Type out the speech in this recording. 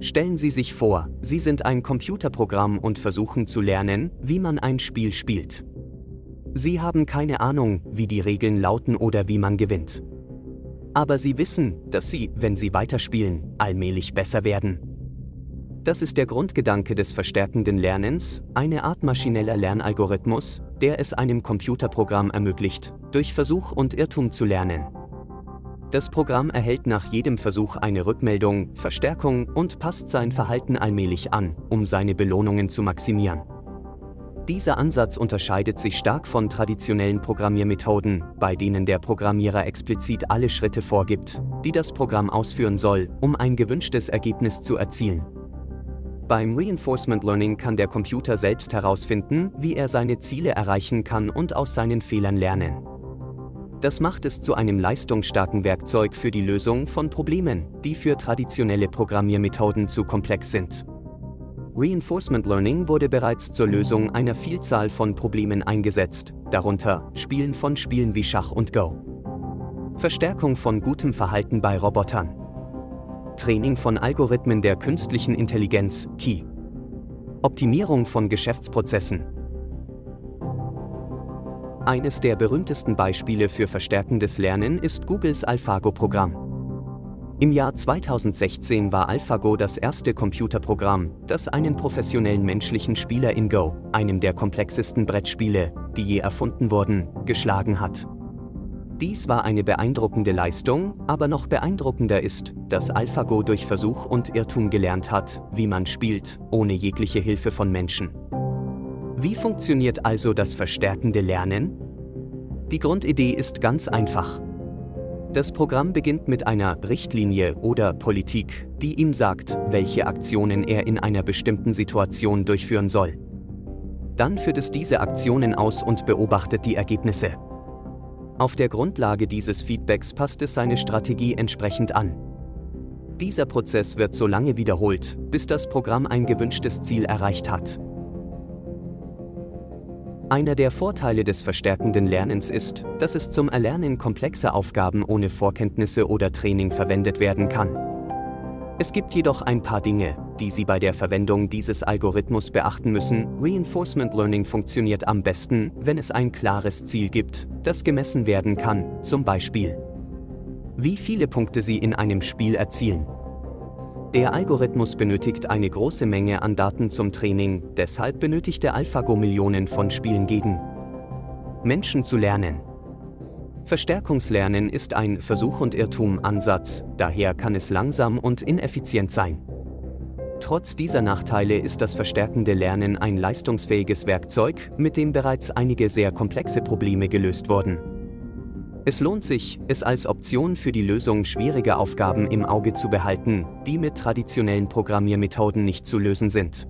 Stellen Sie sich vor, Sie sind ein Computerprogramm und versuchen zu lernen, wie man ein Spiel spielt. Sie haben keine Ahnung, wie die Regeln lauten oder wie man gewinnt. Aber Sie wissen, dass Sie, wenn Sie weiterspielen, allmählich besser werden. Das ist der Grundgedanke des verstärkenden Lernens, eine Art maschineller Lernalgorithmus, der es einem Computerprogramm ermöglicht, durch Versuch und Irrtum zu lernen. Das Programm erhält nach jedem Versuch eine Rückmeldung, Verstärkung und passt sein Verhalten allmählich an, um seine Belohnungen zu maximieren. Dieser Ansatz unterscheidet sich stark von traditionellen Programmiermethoden, bei denen der Programmierer explizit alle Schritte vorgibt, die das Programm ausführen soll, um ein gewünschtes Ergebnis zu erzielen. Beim Reinforcement Learning kann der Computer selbst herausfinden, wie er seine Ziele erreichen kann und aus seinen Fehlern lernen. Das macht es zu einem leistungsstarken Werkzeug für die Lösung von Problemen, die für traditionelle Programmiermethoden zu komplex sind. Reinforcement Learning wurde bereits zur Lösung einer Vielzahl von Problemen eingesetzt, darunter Spielen von Spielen wie Schach und Go. Verstärkung von gutem Verhalten bei Robotern. Training von Algorithmen der künstlichen Intelligenz, KI. Optimierung von Geschäftsprozessen. Eines der berühmtesten Beispiele für verstärkendes Lernen ist Googles AlphaGo-Programm. Im Jahr 2016 war AlphaGo das erste Computerprogramm, das einen professionellen menschlichen Spieler in Go, einem der komplexesten Brettspiele, die je erfunden wurden, geschlagen hat. Dies war eine beeindruckende Leistung, aber noch beeindruckender ist, dass AlphaGo durch Versuch und Irrtum gelernt hat, wie man spielt, ohne jegliche Hilfe von Menschen. Wie funktioniert also das verstärkende Lernen? Die Grundidee ist ganz einfach. Das Programm beginnt mit einer Richtlinie oder Politik, die ihm sagt, welche Aktionen er in einer bestimmten Situation durchführen soll. Dann führt es diese Aktionen aus und beobachtet die Ergebnisse. Auf der Grundlage dieses Feedbacks passt es seine Strategie entsprechend an. Dieser Prozess wird so lange wiederholt, bis das Programm ein gewünschtes Ziel erreicht hat. Einer der Vorteile des verstärkenden Lernens ist, dass es zum Erlernen komplexer Aufgaben ohne Vorkenntnisse oder Training verwendet werden kann. Es gibt jedoch ein paar Dinge, die Sie bei der Verwendung dieses Algorithmus beachten müssen. Reinforcement Learning funktioniert am besten, wenn es ein klares Ziel gibt, das gemessen werden kann, zum Beispiel wie viele Punkte Sie in einem Spiel erzielen. Der Algorithmus benötigt eine große Menge an Daten zum Training, deshalb benötigt der AlphaGo Millionen von Spielen gegen Menschen zu lernen. Verstärkungslernen ist ein Versuch- und Irrtum-Ansatz, daher kann es langsam und ineffizient sein. Trotz dieser Nachteile ist das verstärkende Lernen ein leistungsfähiges Werkzeug, mit dem bereits einige sehr komplexe Probleme gelöst wurden. Es lohnt sich, es als Option für die Lösung schwieriger Aufgaben im Auge zu behalten, die mit traditionellen Programmiermethoden nicht zu lösen sind.